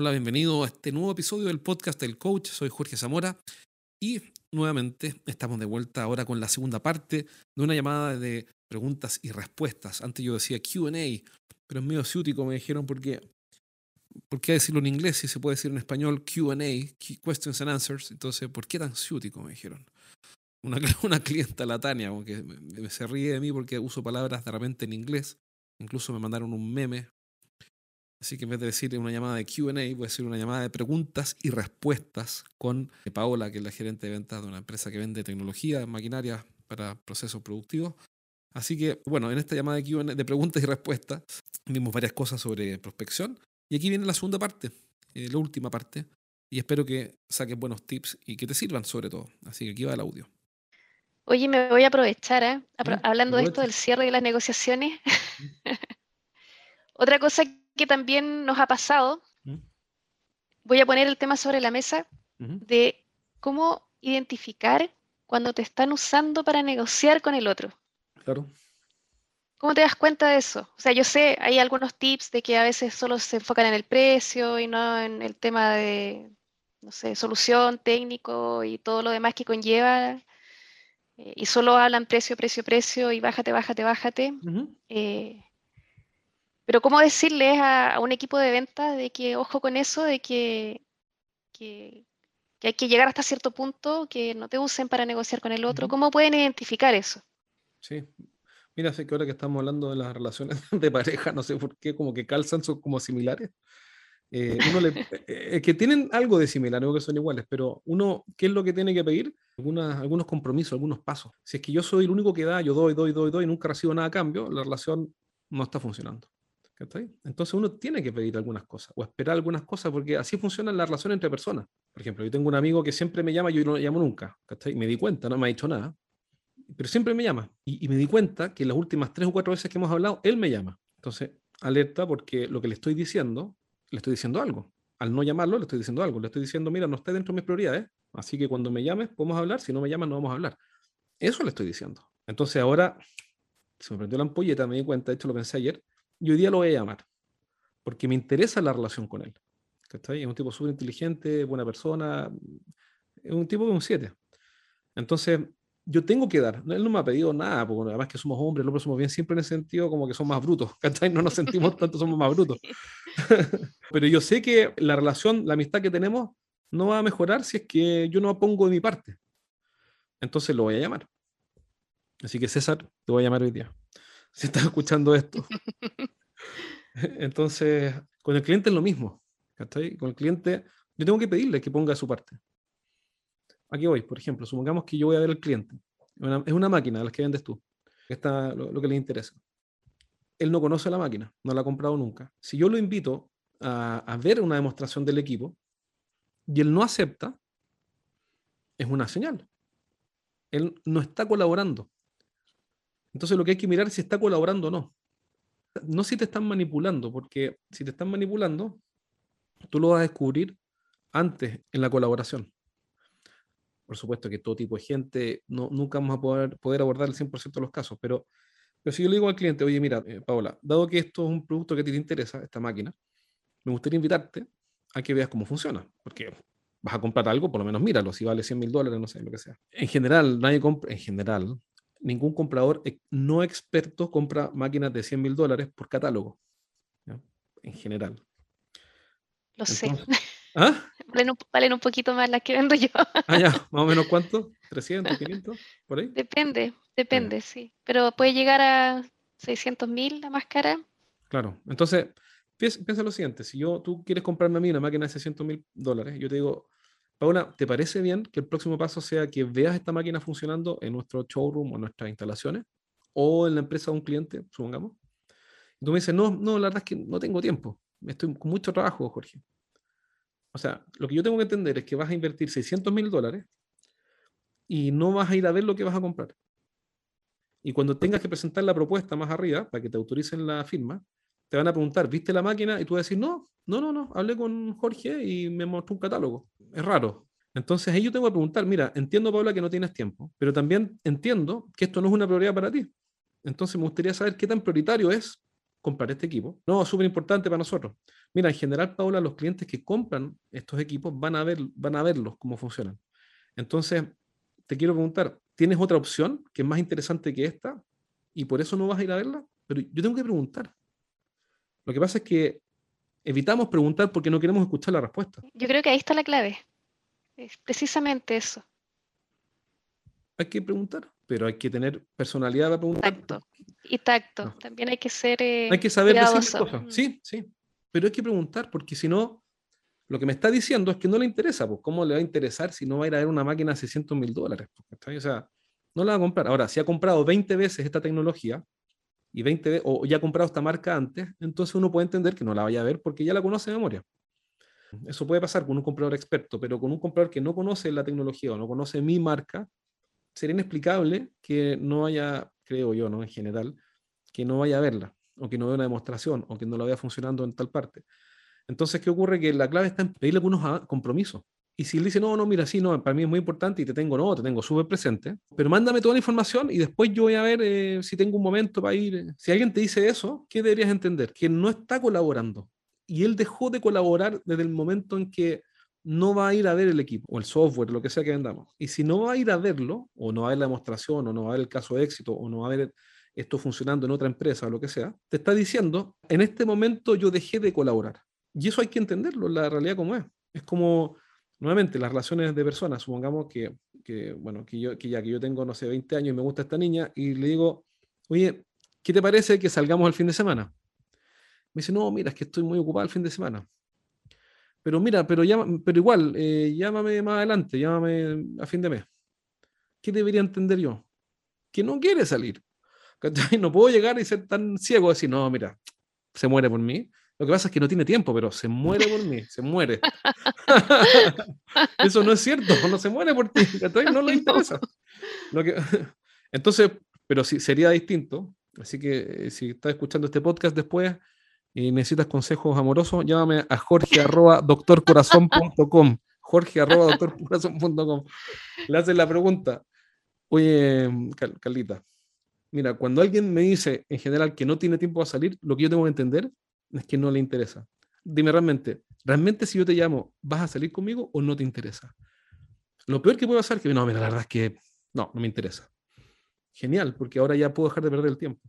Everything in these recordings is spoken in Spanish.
Hola, bienvenido a este nuevo episodio del podcast del coach. Soy Jorge Zamora y nuevamente estamos de vuelta ahora con la segunda parte de una llamada de preguntas y respuestas. Antes yo decía QA, pero es medio ciútico, me dijeron, porque ¿por qué decirlo en inglés si se puede decir en español QA, Questions and Answers? Entonces, ¿por qué tan ciútico? Me dijeron. Una, una clienta, la Tania, que se ríe de mí porque uso palabras de repente en inglés. Incluso me mandaron un meme. Así que en vez de decir una llamada de QA, voy a decir una llamada de preguntas y respuestas con Paola, que es la gerente de ventas de una empresa que vende tecnología, maquinaria para procesos productivos. Así que, bueno, en esta llamada de, Q&A, de preguntas y respuestas vimos varias cosas sobre prospección. Y aquí viene la segunda parte, eh, la última parte. Y espero que saques buenos tips y que te sirvan sobre todo. Así que aquí va el audio. Oye, me voy a aprovechar, ¿eh? hablando de esto del cierre de las negociaciones. Otra cosa que también nos ha pasado, voy a poner el tema sobre la mesa de cómo identificar cuando te están usando para negociar con el otro. Claro. ¿Cómo te das cuenta de eso? O sea, yo sé, hay algunos tips de que a veces solo se enfocan en el precio y no en el tema de, no sé, solución, técnico y todo lo demás que conlleva. Eh, y solo hablan precio, precio, precio y bájate, bájate, bájate. Eh, pero ¿cómo decirles a, un equipo de ventas de que, ojo con eso, de que, que, hay que llegar hasta cierto punto, que no te usen para negociar con el otro? ¿Cómo pueden identificar eso? Sí, mira, sé que ahora que estamos hablando de las relaciones de pareja, no sé por qué, como que calzan, son como similares. Eh, uno le, eh, que tienen algo de similar, no que son iguales, pero uno, ¿qué es lo que tiene que pedir? algunos compromisos, algunos pasos. Si es que yo soy el único que da, yo doy, doy, doy, doy, y nunca recibo nada a cambio, la relación no está funcionando. Entonces uno tiene que pedir algunas cosas o esperar algunas cosas porque así funciona la relación entre personas. Por ejemplo, yo tengo un amigo que siempre me llama, yo no le llamo nunca, ¿cachai? Me di cuenta, no me ha dicho nada, pero siempre me llama. Y, me di cuenta que las últimas tres o cuatro veces que hemos hablado, él me llama. Entonces, alerta porque lo que le estoy diciendo, le estoy diciendo algo. Al no llamarlo, le estoy diciendo algo. Le estoy diciendo, mira, no está dentro de mis prioridades, así que cuando me llames podemos hablar, si no me llamas no vamos a hablar. Eso le estoy diciendo. Entonces ahora se me prendió la ampolleta, me di cuenta, de hecho lo pensé ayer, y hoy día lo voy a llamar, porque me interesa la relación con él. Es un tipo súper inteligente, buena persona, es un tipo de un 7. Entonces, yo tengo que dar. Él no me ha pedido nada, porque además que somos hombres, los hombres somos bien siempre en el sentido como que somos más brutos, ¿cachai? No nos sentimos tanto, somos más brutos. Pero yo sé que la relación, la amistad que tenemos, no va a mejorar si es que yo no pongo de mi parte. Entonces lo voy a llamar. Así que César, te voy a llamar hoy día. Si estás escuchando esto. Entonces, con el cliente es lo mismo. ¿cachai? Con el cliente, yo tengo que pedirle que ponga su parte. Aquí voy, por ejemplo, supongamos que yo voy a ver al cliente. es una máquina de las que vendes tú. Está lo, lo, que le interesa. Él no conoce la máquina, no la ha comprado nunca. Si yo lo invito a, a ver una demostración del equipo y él no acepta, es una señal. Él no está colaborando. Entonces lo que hay que mirar es si está colaborando o no. No si te están manipulando, porque si te están manipulando, tú lo vas a descubrir antes en la colaboración. Por supuesto que todo tipo de gente, no, nunca vamos a poder, poder abordar el 100% de los casos, pero, pero si yo le digo al cliente, oye, mira, eh, Paola, dado que esto es un producto que te interesa, esta máquina, me gustaría invitarte a que veas cómo funciona, porque vas a comprar algo, por lo menos míralo, si vale 100 mil dólares, no sé, lo que sea. En general, nadie compra, en general, ningún comprador no experto compra máquinas de 100 mil dólares por catálogo, en general. Lo sé. ¿Ah? Valen un, poquito más las que vendo yo. Ah, ya, más o menos cuánto? ¿300, 500? ¿Por ahí? Depende, depende, sí. Pero puede llegar a 600 mil la más cara. Claro, entonces, piensa, lo siguiente: si yo, tú quieres comprarme a mí una máquina de 600 mil dólares, yo te digo, Paula, ¿te parece bien que el próximo paso sea que veas esta máquina funcionando en nuestro showroom o en nuestras instalaciones? O en la empresa de un cliente, supongamos. Y tú me dices, no, no, la verdad es que no tengo tiempo. Estoy con mucho trabajo, Jorge. O sea, lo que yo tengo que entender es que vas a invertir 600 mil dólares y no vas a ir a ver lo que vas a comprar. Y cuando tengas que presentar la propuesta más arriba, para que te autoricen la firma, te van a preguntar, ¿viste la máquina? Y tú vas a decir, no, no, no, no, hablé con Jorge y me mostró un catálogo. Es raro. Entonces ahí yo tengo que preguntar, mira, entiendo, Paula, que no tienes tiempo, pero también entiendo que esto no es una prioridad para ti. Entonces me gustaría saber qué tan prioritario es comprar este equipo. No, súper importante para nosotros. Mira, en general, Paula, los clientes que compran estos equipos van a, ver, van a verlos cómo funcionan. Entonces, te quiero preguntar, ¿tienes otra opción que es más interesante que esta y por eso no vas a ir a verla? Pero yo tengo que preguntar. Lo que pasa es que evitamos preguntar porque no queremos escuchar la respuesta. Yo creo que ahí está la clave. Es precisamente eso. Hay que preguntar, pero hay que tener personalidad para preguntar. Tacto. Y tacto. También hay que ser. Eh, hay que saber decir cosas. Mm. Sí, sí. Pero hay que preguntar, porque si no, lo que me está diciendo es que no le interesa. Pues, ¿cómo le va a interesar si no va a ir a ver una máquina de 600 mil dólares? O sea, no la va a comprar. Ahora, si ha comprado 20 veces esta tecnología, y 20 o ya ha comprado esta marca antes, entonces uno puede entender que no la vaya a ver porque ya la conoce de memoria. Eso puede pasar con un comprador experto, pero con un comprador que no conoce la tecnología o no conoce mi marca, sería inexplicable que no haya, creo yo, ¿no? En general, que no vaya a verla, o que no vea una demostración, o que no la vea funcionando en tal parte. Entonces, ¿qué ocurre? Que la clave está en pedirle algunos compromisos. Y si él dice, no, no, mira, sí, no, para mí es muy importante y te tengo, no, te tengo súper presente, pero mándame toda la información y después yo voy a ver eh, si tengo un momento para ir. Si alguien te dice eso, ¿qué deberías entender? Que no está colaborando. Y él dejó de colaborar desde el momento en que no va a ir a ver el equipo o el software, lo que sea que vendamos. Y si no va a ir a verlo, o no va a ver la demostración, o no va a ver el caso de éxito, o no va a ver esto funcionando en otra empresa o lo que sea, te está diciendo, en este momento yo dejé de colaborar. Y eso hay que entenderlo, la realidad como es. Es como nuevamente, las relaciones de personas, supongamos que, bueno, que, yo, que ya que yo tengo, no sé, 20 años y me gusta esta niña y le digo, oye, ¿qué te parece que salgamos el fin de semana? Me dice, no, mira, es que estoy muy ocupado el fin de semana. Pero mira, pero, llama, pero igual, eh, llámame más adelante, llámame a fin de mes. ¿Qué debería entender yo? Que no quiere salir. No puedo llegar y ser tan ciego, decir, no, mira, se muere por mí. Lo que pasa es que no tiene tiempo, pero se muere por mí, se muere. Eso no es cierto, no se muere por ti, no le interesa. Lo que, entonces, pero sí, sería distinto. Así que eh, si estás escuchando este podcast después y necesitas consejos amorosos, llámame a jorge arroba doctorcorazón.com. Jorge arroba doctorcorazón.com. Le haces la pregunta. Oye, Carlita, mira, cuando alguien me dice en general que no tiene tiempo a salir, lo que yo tengo que entender es que no le interesa. Dime realmente, ¿realmente si yo te llamo, vas a salir conmigo o no te interesa? Lo peor que puede pasar es que, no, mira, la verdad es que no, no me interesa. Genial, porque ahora ya puedo dejar de perder el tiempo.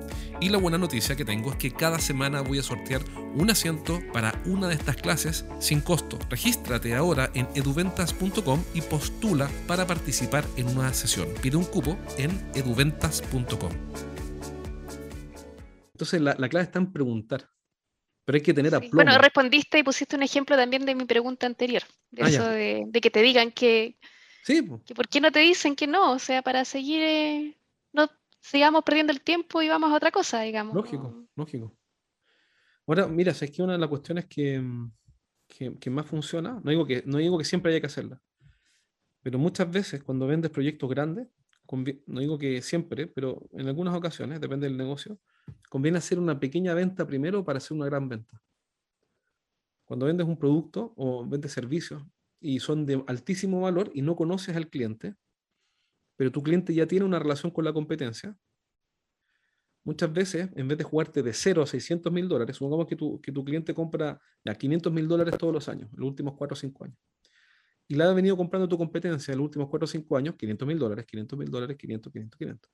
Y la buena noticia que tengo es que cada semana voy a sortear un asiento para una de estas clases sin costo. Regístrate ahora en eduventas.com y postula para participar en una sesión. Pide un cupo en eduventas.com. Entonces la, clave está en preguntar. Pero hay que tener aplomo. Bueno, respondiste y pusiste un ejemplo también de mi pregunta anterior. De ah, eso de, que te digan que, sí. que por qué no te dicen que no. O sea, para seguir eh, sigamos perdiendo el tiempo y vamos a otra cosa, digamos. Lógico, lógico. Ahora, mira, es que una de las cuestiones que, que, más funciona, no digo, que, no digo que siempre haya que hacerla, pero muchas veces cuando vendes proyectos grandes, no digo que siempre, pero en algunas ocasiones, depende del negocio, conviene hacer una pequeña venta primero para hacer una gran venta. Cuando vendes un producto o vendes servicios y son de altísimo valor y no conoces al cliente, pero tu cliente ya tiene una relación con la competencia, muchas veces, en vez de jugarte de 0 a 600 mil dólares, supongamos que tu, que tu cliente compra ya 500 mil dólares todos los años, los últimos 4 o 5 años, y la ha venido comprando tu competencia en los últimos 4 o 5 años, 500 mil dólares, 500 mil dólares, 500, 500, 500.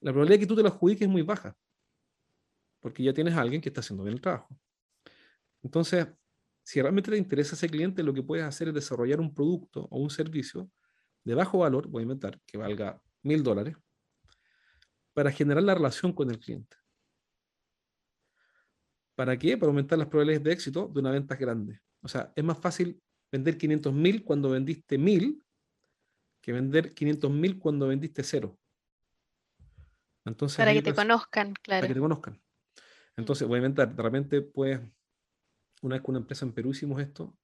La probabilidad de que tú te lo adjudiques es muy baja, porque ya tienes a alguien que está haciendo bien el trabajo. Entonces, si realmente te interesa ese cliente, lo que puedes hacer es desarrollar un producto o un servicio de bajo valor, voy a inventar, que valga mil dólares, para generar la relación con el cliente. ¿Para qué? Para aumentar las probabilidades de éxito de una venta grande. O sea, es más fácil vender 500 mil cuando vendiste mil que vender 500 mil cuando vendiste cero. Entonces, para que te conozcan, claro. Para que te conozcan. Entonces, voy a inventar, de repente, pues, una vez con una empresa en Perú hicimos esto,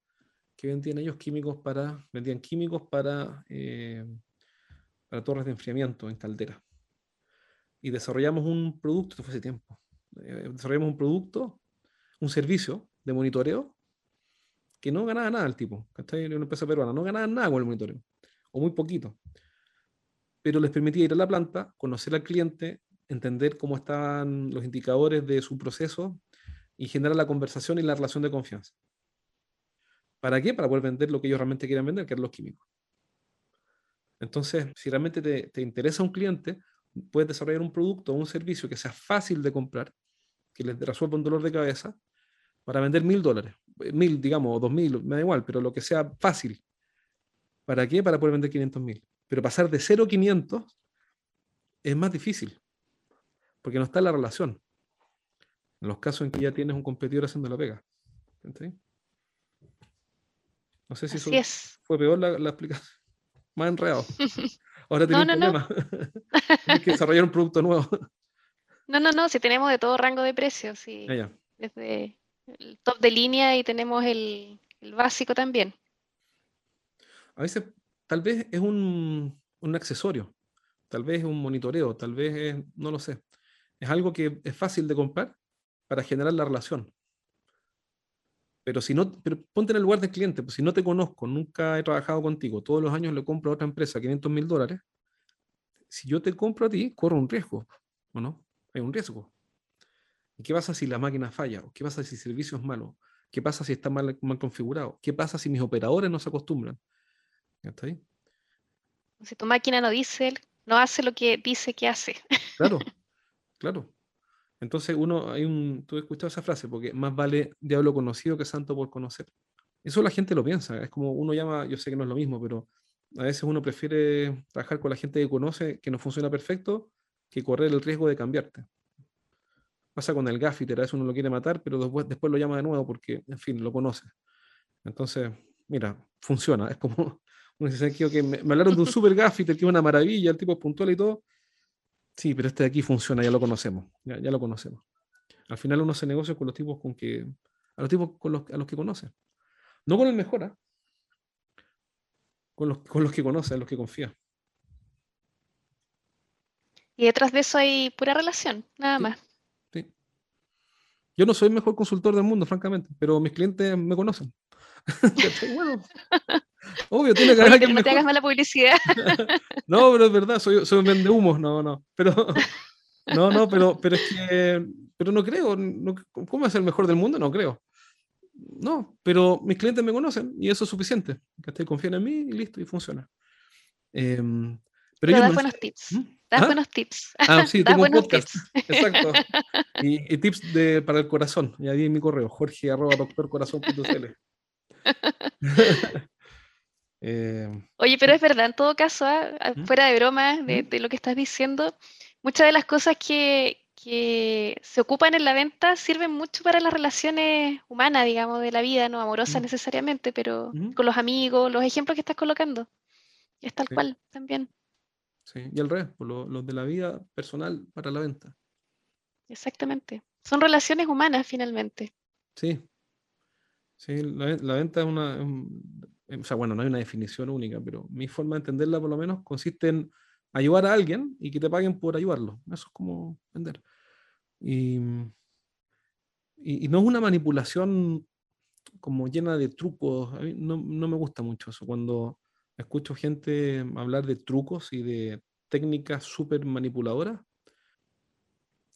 que vendían ellos químicos para, vendían químicos para, eh, para torres de enfriamiento en caldera. Y desarrollamos un producto, esto fue hace tiempo, eh, desarrollamos un producto, un servicio de monitoreo que no ganaba nada el tipo, ¿cachai? Una empresa peruana, no ganaba nada con el monitoreo, o muy poquito. Pero les permitía ir a la planta, conocer al cliente, entender cómo estaban los indicadores de su proceso y generar la conversación y la relación de confianza. ¿Para qué? Para poder vender lo que ellos realmente quieren vender, que es los químicos. Entonces, si realmente te, te interesa un cliente, puedes desarrollar un producto o un servicio que sea fácil de comprar, que les resuelva un dolor de cabeza, para vender mil dólares, eh, mil, digamos, o dos mil, me da igual, pero lo que sea fácil. ¿Para qué? Para poder vender 500 mil. Pero pasar de 0 a 500 es más difícil, porque no está la relación. En los casos en que ya tienes un competidor haciendo la pega. No sé si eso fue peor la, la explicación. Más enredado. Ahora tienes un problema. tienes que desarrollar un producto nuevo. No, no, no, si tenemos de todo rango de precios, sí. Ah, Desde el top de línea y tenemos el, básico también. A veces, tal vez es un, accesorio, tal vez es un monitoreo, tal vez es, no lo sé. Es algo que es fácil de comprar para generar la relación. Pero si no, pero ponte en el lugar del cliente, pues si no te conozco, nunca he trabajado contigo, todos los años le compro a otra empresa 500 mil dólares, si yo te compro a ti, corro un riesgo, ¿o no? Hay un riesgo. ¿Y qué pasa si la máquina falla? ¿Qué pasa si el servicio es malo? ¿Qué pasa si está mal, mal configurado? ¿Qué pasa si mis operadores no se acostumbran? ¿Está ahí? Si tu máquina no dice, no hace lo que dice que hace. Claro, claro. Entonces uno, hay un, tú has escuchado esa frase, porque más vale diablo conocido que santo por conocer. Eso la gente lo piensa, es como uno llama, yo sé que no es lo mismo, pero a veces uno prefiere trabajar con la gente que conoce, que no funciona perfecto, que correr el riesgo de cambiarte. Pasa con el gaffiter, a veces uno lo quiere matar, pero después, lo llama de nuevo porque, en fin, lo conoce. Entonces, mira, funciona. Es como, un dice, que me, hablaron de un super gaffiter que es una maravilla, el tipo puntual y todo. Sí, pero este de aquí funciona, ya lo conocemos, ya, ya lo conocemos. Al final uno se negocia con los tipos con que, a los tipos con los, a los que conoce. No con el mejor, ¿ah? con, los, con los que conoce, a los que confía. Y detrás de eso hay pura relación, nada más. Yo no soy el mejor consultor del mundo, francamente, pero mis clientes me conocen. bueno, obvio, tiene que haber que No te hagas mala publicidad. no, pero es verdad, soy, soy un vende humo, no, no. Pero, no, no, pero, pero es que, pero no creo. ¿Cómo es el mejor del mundo? No creo. No, pero mis clientes me conocen y eso es suficiente. Que confían en mí y listo, y funciona. Em, pero, das buenos tips. ¿Mm? Das ¿Ah? buenos tips. Ah, sí, tengo un podcast. Exacto. Y, tips de, para el corazón. Ya di en mi correo, jorge arroba doctorcorazón.cl. eh, Oye, pero es verdad, en todo caso, ¿ah? ¿Mm? fuera de broma de, ¿Mm? de, lo que estás diciendo, muchas de las cosas que, que, se ocupan en la venta sirven mucho para las relaciones humanas, digamos, de la vida, no amorosas necesariamente, pero con los amigos, los ejemplos que estás colocando. Es tal cual también. Sí, y el resto, los de la vida personal para la venta. Exactamente. Son relaciones humanas finalmente. Sí. Sí, la, venta es una... o sea, bueno, no hay una definición única, pero mi forma de entenderla por lo menos consiste en ayudar a alguien y que te paguen por ayudarlo. Eso es como vender. Y, y, no es una manipulación como llena de trucos. A mí no, no me gusta mucho eso. Cuando escucho gente hablar de trucos y de técnicas súper manipuladoras,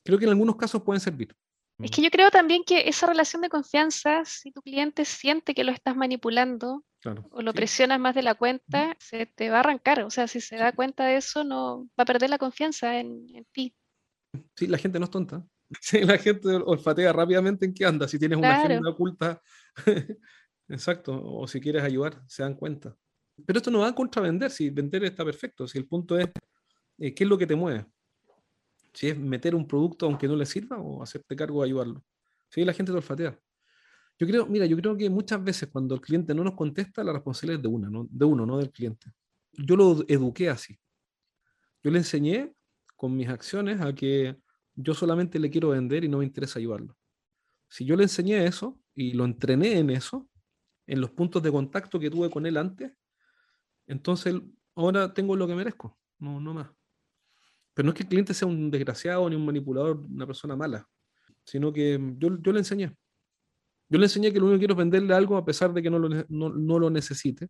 creo que en algunos casos pueden servir. Es que yo creo también que esa relación de confianza, si tu cliente siente que lo estás manipulando o lo presionas más de la cuenta, se te va a arrancar. O sea, si se da cuenta de eso, no va a perder la confianza en, ti. Sí, la gente no es tonta. Sí, la gente olfatea rápidamente en qué anda. Si tienes una agenda oculta, exacto, o si quieres ayudar, se dan cuenta. Pero esto no va a contravender, si vender está perfecto, si el punto es eh, qué es lo que te mueve. Si es meter un producto aunque no le sirva o hacerte cargo de ayudarlo. Si la gente te olfatea. Yo creo, mira, yo creo que muchas veces cuando el cliente no nos contesta, la responsabilidad es de, una, ¿no? de uno, no del cliente. Yo lo eduqué así. Yo le enseñé con mis acciones a que yo solamente le quiero vender y no me interesa ayudarlo. Si yo le enseñé eso y lo entrené en eso, en los puntos de contacto que tuve con él antes, entonces ahora tengo lo que merezco. no, no más. Pero no es que el cliente sea un desgraciado ni un manipulador, una persona mala, sino que yo, yo le enseñé. Yo le enseñé que lo único que quiero es venderle algo a pesar de que no lo, no, no lo necesite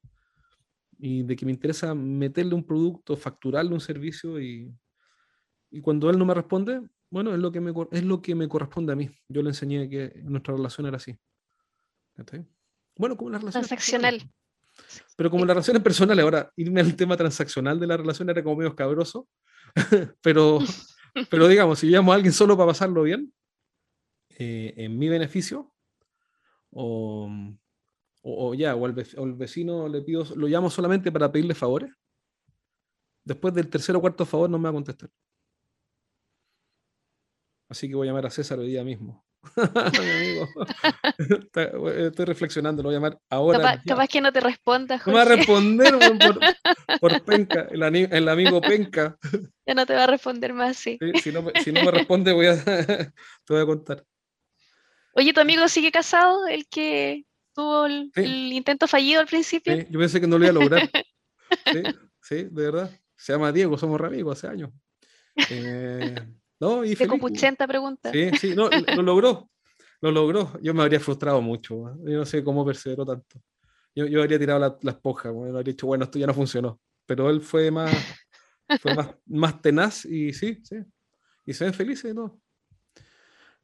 y de que me interesa meterle un producto, facturarle un servicio y, y cuando él no me responde, bueno, es lo, que me, es lo que me corresponde a mí. Yo le enseñé que nuestra relación era así. Bueno, como la relación. Transaccional. Pero como las relaciones personales, ahora irme al tema transaccional de la relación era como medio escabroso, pero, pero digamos, si llamo a alguien solo para pasarlo bien, eh, en mi beneficio, o, o, ya, o al, vecino le pido, lo llamo solamente para pedirle favores, después del tercer o cuarto favor no me va a contestar. Así que voy a llamar a César hoy día mismo. Mi amigo. Estoy reflexionando, lo voy a llamar ahora. Capaz, que no te responda. No me va a responder por, penca, el, amigo penca. Ya no te va a responder más, sí. si, no, me responde, voy a, te voy a contar. Oye, ¿tu amigo sigue casado? El que tuvo el, intento fallido al principio. yo pensé que no lo iba a lograr. sí, sí, de verdad. Se llama Diego, somos amigos hace años. Eh, no, y de Copuchenta pregunta. Sí, sí, no, lo logró. Lo logró. Yo me habría frustrado mucho. Yo no sé cómo perseveró tanto. Yo, yo habría tirado la, la esponja. Me habría dicho, bueno, esto ya no funcionó. Pero él fue más, fue más, más tenaz y sí, sí. Y se ven felices, ¿no?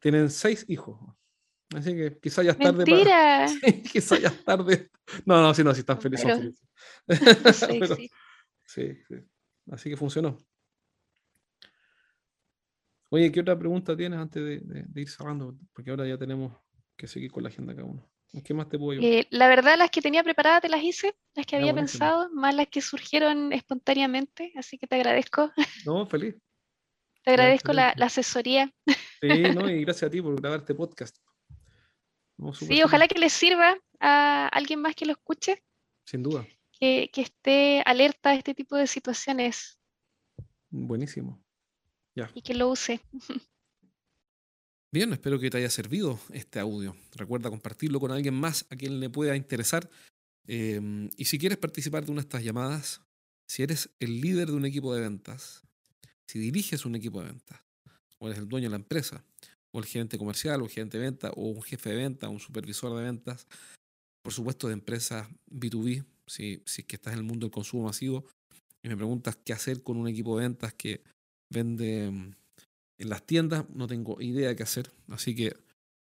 Tienen seis hijos. Así que quizá ya es tarde. Para... Sí, quizá ya es tarde. No, no, sí, no, sí están felices. sí, sí. sí, sí. Así que funcionó. Oye, ¿qué otra pregunta tienes antes de, ir cerrando? Porque ahora ya tenemos que seguir con la agenda cada uno. ¿Qué más te puedo eh, la verdad, las que tenía preparadas te las hice, las que había pensado, más las que surgieron espontáneamente, así que te agradezco. No, feliz. te agradezco la, asesoría. Sí, no, y gracias a ti por grabar este podcast. sí, ojalá que les sirva a alguien más que lo escuche. Sin duda. Que, que esté alerta a este tipo de situaciones. Buenísimo. Y que lo use. Bien, espero que te haya servido este audio. Recuerda compartirlo con alguien más a quien le pueda interesar. Em, y si quieres participar de una de estas llamadas, si eres el líder de un equipo de ventas, si diriges un equipo de ventas, o eres el dueño de la empresa, o el gerente comercial, o el gerente de venta, o un jefe de venta, o un supervisor de ventas, por supuesto de empresas B2B, si, si es que estás en el mundo del consumo masivo, y me preguntas qué hacer con un equipo de ventas que vende mm, en las tiendas, no tengo idea de qué hacer, así que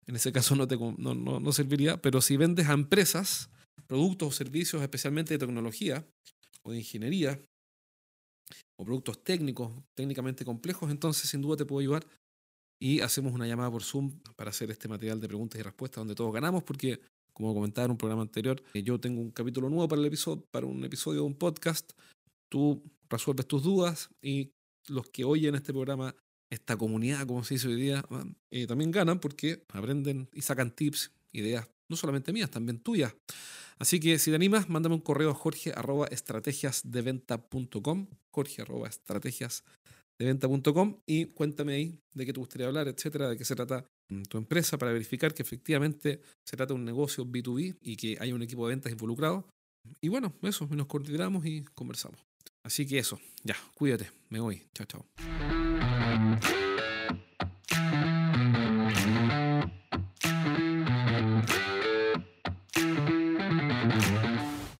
en ese caso no, te, no, no, serviría, pero si vendes a empresas, productos o servicios especialmente de tecnología o de ingeniería, o productos técnicos, técnicamente complejos, entonces sin duda te puedo ayudar y hacemos una llamada por Zoom para hacer este material de preguntas y respuestas donde todos ganamos porque como comentaba en un programa anterior, eh, yo tengo un capítulo nuevo para el episodio, para un episodio de un podcast, tú resuelves tus dudas y los que oyen este programa, esta comunidad, como se dice hoy día, eh, también ganan porque aprenden y sacan tips, ideas, no solamente mías, también tuyas. Así que si te animas, mándame un correo a jorge arroba estrategiasdeventa.com, jorge arroba estrategiasdeventa.com y cuéntame ahí de qué te gustaría hablar, etcétera, de qué se trata tu empresa para verificar que efectivamente se trata de un negocio B2B y que hay un equipo de ventas involucrado. Y bueno, eso, nos coordinamos y conversamos. Así que eso, ya, cuídate, me voy. Chao, chao.